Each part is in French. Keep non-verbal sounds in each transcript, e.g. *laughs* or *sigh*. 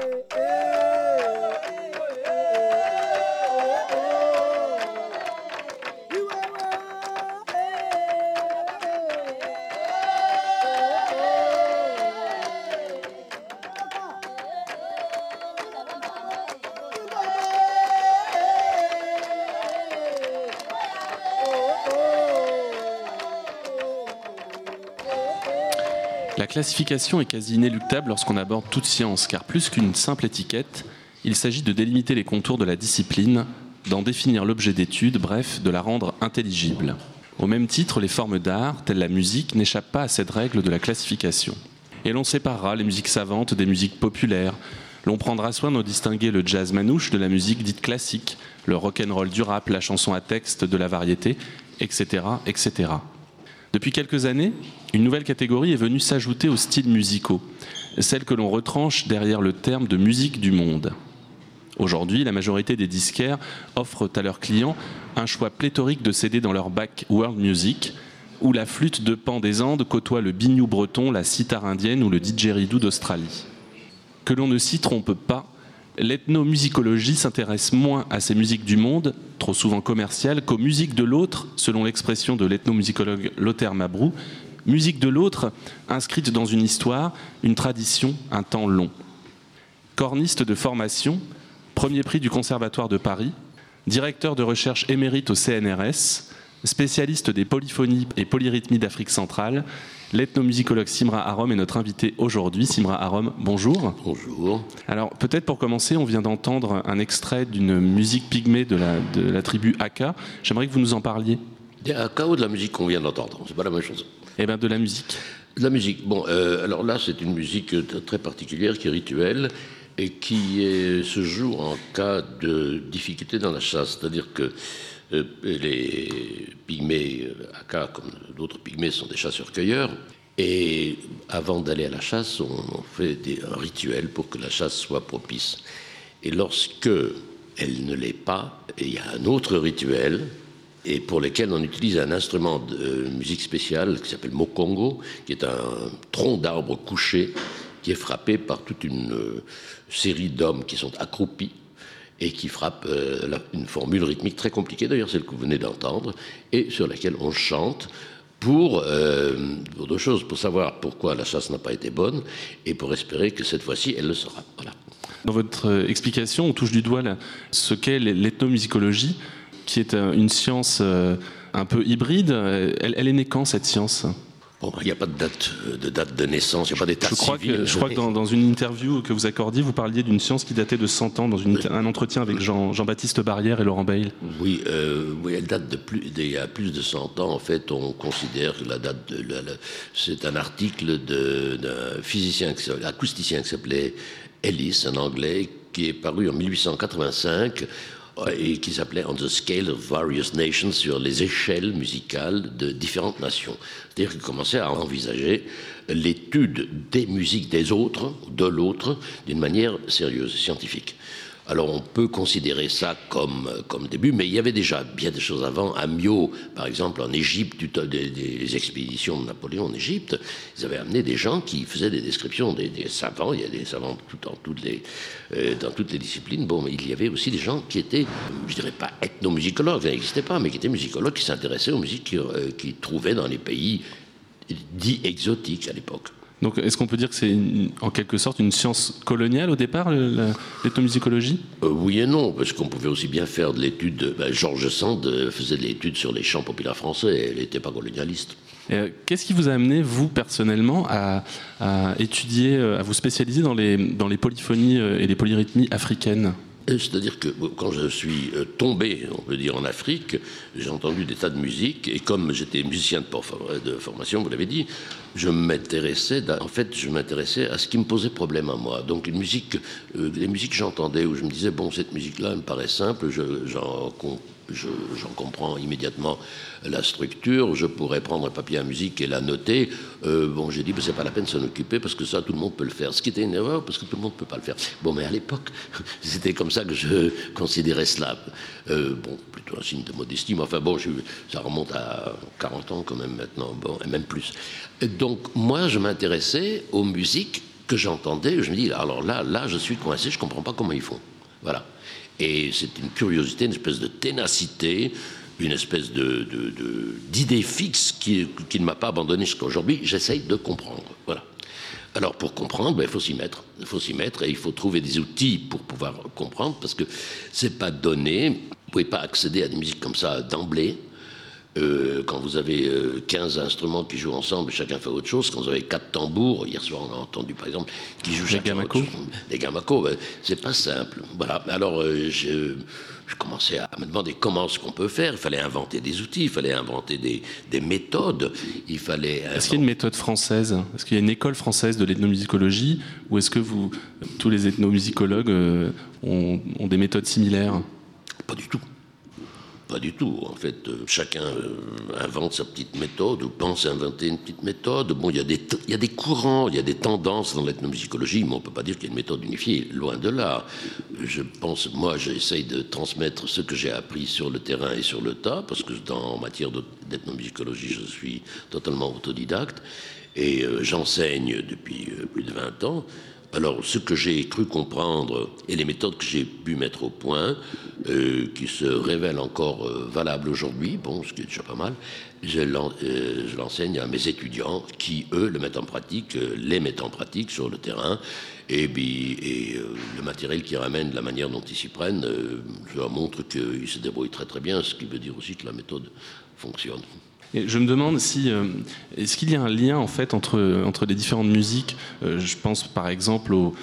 hey, hey. La classification est quasi inéluctable lorsqu'on aborde toute science, car plus qu'une simple étiquette, il s'agit de délimiter les contours de la discipline, d'en définir l'objet d'étude, bref, de la rendre intelligible. Au même titre, les formes d'art, telles la musique, n'échappent pas à cette règle de la classification. Et l'on séparera les musiques savantes des musiques populaires. L'on prendra soin de distinguer le jazz manouche de la musique dite classique, le rock'n'roll du rap, la chanson à texte de la variété, etc., etc. Depuis quelques années, une nouvelle catégorie est venue s'ajouter aux styles musicaux, celle que l'on retranche derrière le terme de musique du monde. Aujourd'hui, la majorité des disquaires offrent à leurs clients un choix pléthorique de CD dans leur bac World Music, où la flûte de pan des Andes côtoie le biniou breton, la sitar indienne ou le didgeridoo d'Australie. Que l'on ne s'y trompe pas, l'ethnomusicologie s'intéresse moins à ces musiques du monde, trop souvent commerciales, qu'aux musiques de l'autre, selon l'expression de l'ethnomusicologue Lothaire Mabrou, musique de l'autre inscrite dans une histoire, une tradition, un temps long. Corniste de formation, premier prix du Conservatoire de Paris, directeur de recherche émérite au CNRS, spécialiste des polyphonies et polyrythmies d'Afrique centrale, L'ethnomusicologue Simra Arom est notre invité aujourd'hui. Simra Arom, bonjour. Bonjour. Alors peut-être pour commencer, on vient d'entendre un extrait d'une musique pygmée de la, de la tribu Aka. J'aimerais que vous nous en parliez. Des Aka ou de la musique qu'on vient d'entendre C'est pas la même chose. Eh bien de la musique. De la musique. Bon, euh, alors là c'est une musique très particulière qui est rituelle et qui est, se joue en cas de difficulté dans la chasse. C'est-à-dire que euh, les pygmées, euh, Aka comme d'autres pygmées, sont des chasseurs-cueilleurs. Et avant d'aller à la chasse, on fait des, un rituel pour que la chasse soit propice. Et lorsque elle ne l'est pas, il y a un autre rituel, et pour lequel on utilise un instrument de musique spéciale qui s'appelle mokongo, qui est un tronc d'arbre couché qui est frappé par toute une euh, série d'hommes qui sont accroupis et qui frappe euh, une formule rythmique très compliquée, d'ailleurs celle que vous venez d'entendre, et sur laquelle on chante pour, euh, pour, deux choses, pour savoir pourquoi la chasse n'a pas été bonne et pour espérer que cette fois-ci elle le sera. Voilà. Dans votre euh, explication, on touche du doigt ce qu'est l'ethnomusicologie, qui est une science un peu hybride. Elle est née quand cette science? Bon, il n'y a pas de date de, date de naissance, il n'y a pas d'état je crois civil. Que, je crois que dans, dans, une interview que vous accordiez, vous parliez d'une science qui datait de 100 ans, dans une, un entretien avec Jean, Jean-Baptiste Barrière et Laurent Bail. Oui, euh, oui, elle date de plus, d'il y a plus de 100 ans. En fait, on considère que la date de... La, la, c'est un article d'un physicien, acousticien qui s'appelait Ellis, un Anglais, qui est paru en 1885 et qui s'appelait On the Scale of Various Nations sur les échelles musicales de différentes nations. C'est-à-dire qu'il commençait à envisager l'étude des musiques des autres, de l'autre, d'une manière sérieuse, scientifique. Alors on peut considérer ça comme, comme début, mais il y avait déjà bien des choses avant. À Mio, par exemple, en Égypte, des, des, expéditions de Napoléon en Égypte, ils avaient amené des gens qui faisaient des descriptions des, savants. Il y a des savants tout, dans, toutes les, euh, dans toutes les disciplines. Bon, mais il y avait aussi des gens qui étaient, je dirais pas ethnomusicologues, ça n'existait pas, mais qui étaient musicologues qui s'intéressaient aux musiques qu'ils euh, qu trouvaient dans les pays dits exotiques à l'époque. Donc, est-ce qu'on peut dire que c'est en quelque sorte une science coloniale au départ, l'ethnomusicologie? Euh, Oui et non, parce qu'on pouvait aussi bien faire de l'étude. Ben, Georges Sand faisait de l'étude sur les chants populaires français, elle n'était pas colonialiste. Euh, Qu'est-ce qui vous a amené, vous, personnellement, à, à, étudier, à vous spécialiser dans les, dans les polyphonies et les polyrythmies africaines? C'est-à-dire que quand je suis tombé, on peut dire, en Afrique, j'ai entendu des tas de musique, et comme j'étais musicien de formation, vous l'avez dit, je m'intéressais, en fait, je m'intéressais à ce qui me posait problème à moi. Donc, euh, les musiques que j'entendais, où je me disais, bon, cette musique-là me paraît simple, j'en j'en comprends immédiatement la structure, je pourrais prendre un papier à musique et la noter. Euh, bon, j'ai dit, ben, c'est pas la peine de s'en occuper parce que ça, tout le monde peut le faire. Ce qui était une erreur parce que tout le monde peut pas le faire. Bon, mais à l'époque, *laughs* c'était comme ça que je considérais cela. Euh, bon, plutôt un signe de modestie, mais enfin bon, ça remonte à 40 ans quand même maintenant, et même plus. Donc, moi, je m'intéressais aux musiques que j'entendais, je me dis, alors là, là, je suis coincé, je ne comprends pas comment ils font. Voilà. Et c'est une curiosité, une espèce de ténacité, une espèce d'idée fixe qui, qui ne m'a pas abandonné jusqu'à aujourd'hui. J'essaye de comprendre. Voilà. Alors pour comprendre, ben, il faut s'y mettre. Il faut s'y mettre et il faut trouver des outils pour pouvoir comprendre parce que c'est pas donné. Vous pouvez pas accéder à des musiques comme ça d'emblée. Euh, quand vous avez 15 euh, instruments qui jouent ensemble, chacun fait autre chose. Quand vous avez quatre tambours, hier soir on a entendu par exemple, qui jouent chacun autre chose. Les gamacos, ben, c'est pas simple. Voilà. Alors euh, je, je, commençais à me demander comment ce qu'on peut faire. Il fallait inventer des outils, il fallait inventer des, des méthodes. Il fallait. Est-ce qu'il y a une méthode française? Est-ce qu'il y a une école française de l'ethnomusicologie? Ou est-ce que vous, tous les ethnomusicologues ont, ont des méthodes similaires? Pas du tout. Pas du tout. En fait, euh, chacun euh, invente sa petite méthode ou pense inventer une petite méthode. Bon, il y a des, courants, il y a des tendances dans l'ethnomusicologie, mais on ne peut pas dire qu'il y a une méthode unifiée. Loin de là. Je pense, moi, j'essaye de transmettre ce que j'ai appris sur le terrain et sur le tas, parce que dans, en matière d'ethnomusicologie, je suis totalement autodidacte. Et euh, j'enseigne depuis plus de 20 ans. Alors, ce que j'ai cru comprendre et les méthodes que j'ai pu mettre au point, euh, qui se révèlent encore euh, valables aujourd'hui, bon, ce qui est déjà pas mal, je euh, l'enseigne à mes étudiants qui, eux, le mettent en pratique, les mettent en pratique sur le terrain. Et, le matériel qu'ils ramènent, la manière dont ils s'y prennent, je leur montre qu'ils se débrouillent très très bien, ce qui veut dire aussi que la méthode fonctionne je me demande si euh, est-ce qu'il y a un lien en fait entre entre les différentes musiques. Euh, je pense par exemple aux,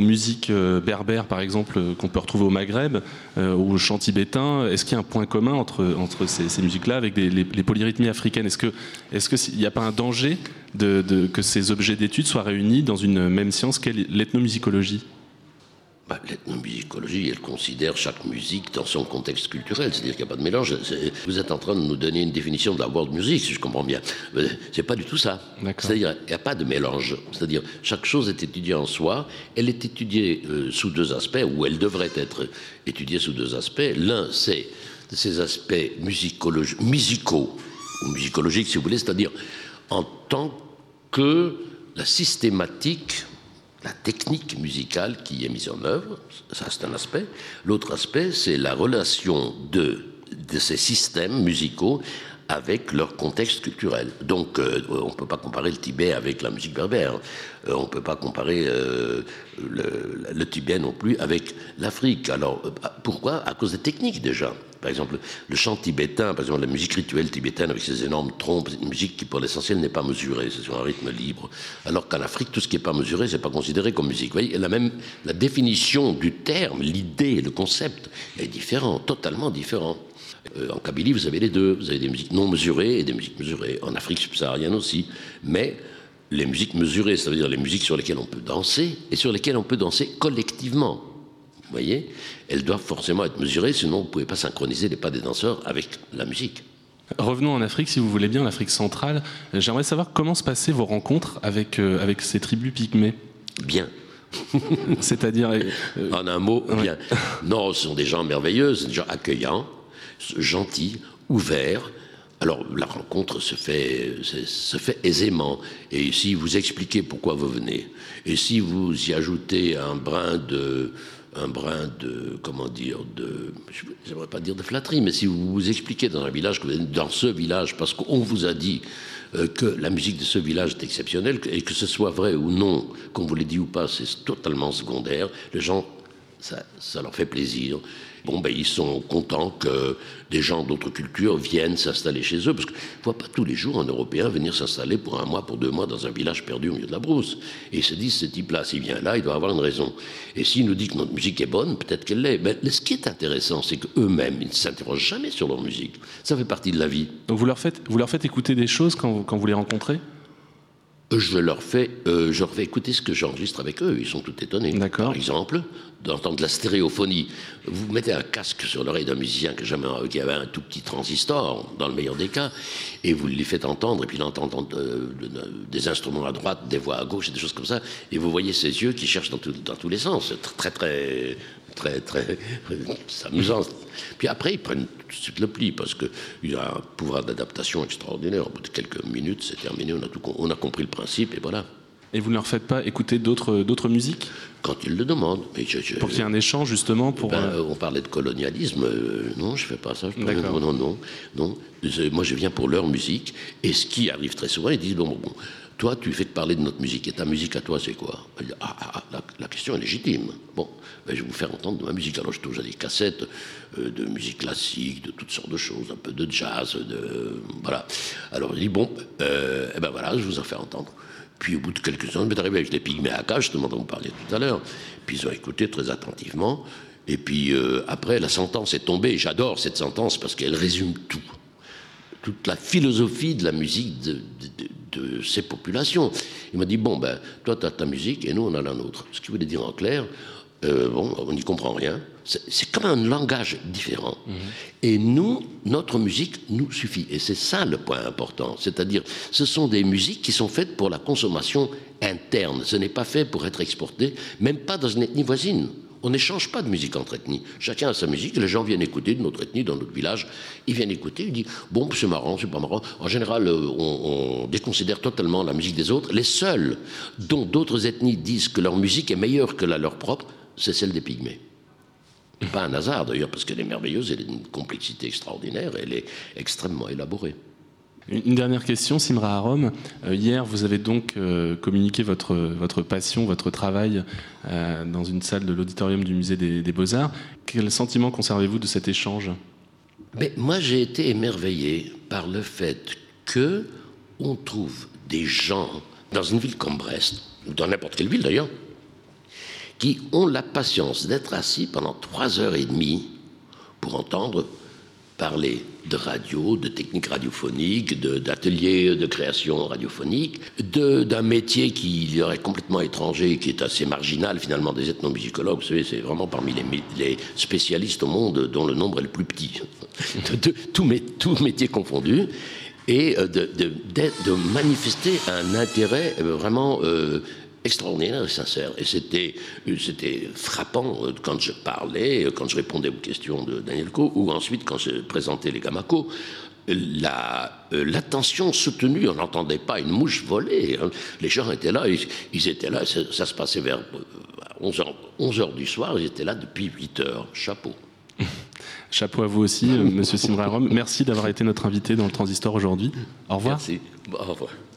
musiques euh, berbères par exemple qu'on peut retrouver au Maghreb, ou au chant tibétain. Est-ce qu'il y a un point commun entre entre ces, musiques-là avec les, polyrythmies africaines? Est-ce que est-ce qu'il n'y a pas un danger de que ces objets d'étude soient réunis dans une même science qu'est l'ethnomusicologie? Bah, L'ethnomusicologie, elle considère chaque musique dans son contexte culturel, c'est-à-dire qu'il n'y a pas de mélange. Vous êtes en train de nous donner une définition de la world music, si je comprends bien. C'est pas du tout ça. C'est-à-dire qu'il n'y a pas de mélange. C'est-à-dire chaque chose est étudiée en soi. Elle est étudiée euh, sous deux aspects, ou elle devrait être étudiée sous deux aspects. L'un, c'est ces aspects musicaux, ou musicologiques, si vous voulez, c'est-à-dire en tant que la systématique la technique musicale qui est mise en œuvre, ça c'est un aspect. L'autre aspect, c'est la relation de, ces systèmes musicaux avec leur contexte culturel. Donc, euh, on ne peut pas comparer le Tibet avec la musique berbère. Euh, on ne peut pas comparer euh, le, le, Tibet non plus avec l'Afrique. Alors, pourquoi? À cause des techniques déjà. Par exemple, le chant tibétain, par exemple, la musique rituelle tibétaine avec ses énormes trompes, une musique qui, pour l'essentiel, n'est pas mesurée, c'est sur un rythme libre. Alors qu'en Afrique, tout ce qui n'est pas mesuré, c'est pas considéré comme musique. Vous voyez, la même, la définition du terme, l'idée, le concept est différent, totalement différent. Euh, en Kabylie, vous avez les deux. Vous avez des musiques non mesurées et des musiques mesurées. En Afrique subsaharienne aussi. Mais les musiques mesurées, ça veut dire les musiques sur lesquelles on peut danser et sur lesquelles on peut danser collectivement. Vous voyez Elles doivent forcément être mesurées, sinon vous ne pouvez pas synchroniser les pas des danseurs avec la musique. Revenons en Afrique, si vous voulez bien, l'Afrique centrale. J'aimerais savoir comment se passaient vos rencontres avec, euh, avec ces tribus pygmées. Bien. *laughs* C'est-à-dire. Euh, en un mot, bien. Non, ce sont des gens merveilleux, des gens accueillants, gentils, ouverts. Alors la rencontre se fait, se fait aisément. Et si vous expliquez pourquoi vous venez, et si vous y ajoutez un brin de, un brin de, comment dire, de, j'aimerais pas dire de flatterie, mais si vous vous expliquez dans un village que vous dans ce village parce qu'on vous a dit euh, que la musique de ce village est exceptionnelle, et que ce soit vrai ou non, qu'on vous l'ait dit ou pas, c'est totalement secondaire. Les gens, ça leur fait plaisir bon, ben, ils sont contents que des gens d'autres cultures viennent s'installer chez eux, parce qu'on ne voit pas tous les jours un Européen venir s'installer pour un mois, pour deux mois dans un village perdu au milieu de la brousse. Et ils se disent, ce type-là, s'il vient là, il doit avoir une raison. Et s'il nous dit que notre musique est bonne, peut-être qu'elle l'est. Mais ce qui est intéressant, c'est qu'eux-mêmes, ils ne s'interrogent jamais sur leur musique. Ça fait partie de la vie. Donc vous leur faites, vous leur faites écouter des choses quand quand vous les rencontrez? Je leur fais, euh, je leur fais écouter ce que j'enregistre avec eux. Ils sont tout étonnés. Par exemple, d'entendre la stéréophonie. Vous mettez un casque sur l'oreille d'un musicien qui, jamais, qui avait un tout petit transistor, dans le meilleur des cas, et vous lui faites entendre, et puis il entend euh, des instruments à droite, des voix à gauche, et des choses comme ça, et vous voyez ses yeux qui cherchent dans, dans tous les sens. C'est très, très, très, très, amusant. Puis après, ils prennent tout de suite le pli parce qu'il a un pouvoir d'adaptation extraordinaire. Au bout de quelques minutes, c'est terminé, on a, tout, on a compris le principe et voilà. Et vous ne leur faites pas écouter d'autres, musiques? Quand ils le demandent. Mais pour qu'il y ait un échange, justement pour... Ben, on parlait de colonialisme. non, je ne fais pas ça. Je non, non, non, non. Moi, je viens pour leur musique. Et ce qui arrive très souvent, ils disent, bon, bon, toi, tu fais que parler de notre musique. Et ta musique à toi, c'est quoi? Ah, ah, ah, la, question est légitime. Bon, ben, je vais vous faire entendre de ma musique. Alors, je touche à des cassettes euh, de musique classique, de toutes sortes de choses, un peu de jazz, de voilà. Alors, je dis bon, euh, eh ben voilà, je vous en fais entendre. Puis au bout de quelques ans, je m'est arrivé avec les pygmées à justement dont vous parliez tout à l'heure. Puis ils ont écouté très attentivement. Et puis euh, après, la sentence est tombée. J'adore cette sentence parce qu'elle résume tout. Toute la philosophie de la musique de, de ces populations. Il m'a dit, bon, ben, toi, tu as ta musique et nous, on a la nôtre. Ce qui voulait dire en clair, euh, bon, on n'y comprend rien. C'est comme un langage différent. Mhm. Et nous, notre musique nous suffit. Et c'est ça le point important. C'est-à-dire, ce sont des musiques qui sont faites pour la consommation interne. Ce n'est pas fait pour être exporté, même pas dans une ethnie voisine. On n'échange pas de musique entre ethnies. Chacun a sa musique, les gens viennent écouter de notre ethnie, dans notre village. Ils viennent écouter, ils disent Bon, c'est marrant, c'est pas marrant. En général, euh, on, déconsidère totalement la musique des autres. Les seuls dont d'autres ethnies disent que leur musique est meilleure que la leur propre, c'est celle des pygmées. Pas un hasard d'ailleurs, parce qu'elle est merveilleuse, elle a une complexité extraordinaire, elle est extrêmement élaborée. Une dernière question, Simra Arom. Euh, hier, vous avez donc euh, communiqué votre, passion, votre travail euh, dans une salle de l'auditorium du musée des, Beaux-Arts. Quel sentiment conservez-vous de cet échange? Moi, j'ai été émerveillé par le fait que on trouve des gens dans une ville comme Brest, dans n'importe quelle ville d'ailleurs, qui ont la patience d'être assis pendant trois heures et demie pour entendre parler de radio, de techniques radiophoniques, d'ateliers de, création radiophonique, d'un métier qui leur est complètement étranger, qui est assez marginal finalement des ethnomusicologues. Vous savez, c'est vraiment parmi les, spécialistes au monde dont le nombre est le plus petit, *laughs* de, tous métiers confondus et euh, de, de, manifester un intérêt euh, vraiment euh, extraordinaire et sincère. Et c'était, c'était frappant euh, quand je parlais, euh, quand je répondais aux questions de Daniel Co, ou ensuite quand je présentais les Gamako. La, euh, l'attention soutenue, on n'entendait pas une mouche voler. Hein. Les gens étaient là, ils, étaient là, ça, se passait vers 11h, 11 heures du soir, ils étaient là depuis 8 heures. Chapeau. *laughs* Chapeau à vous aussi, Monsieur Simra Merci d'avoir été notre invité dans le Transistor aujourd'hui. Au revoir. Merci. Au revoir.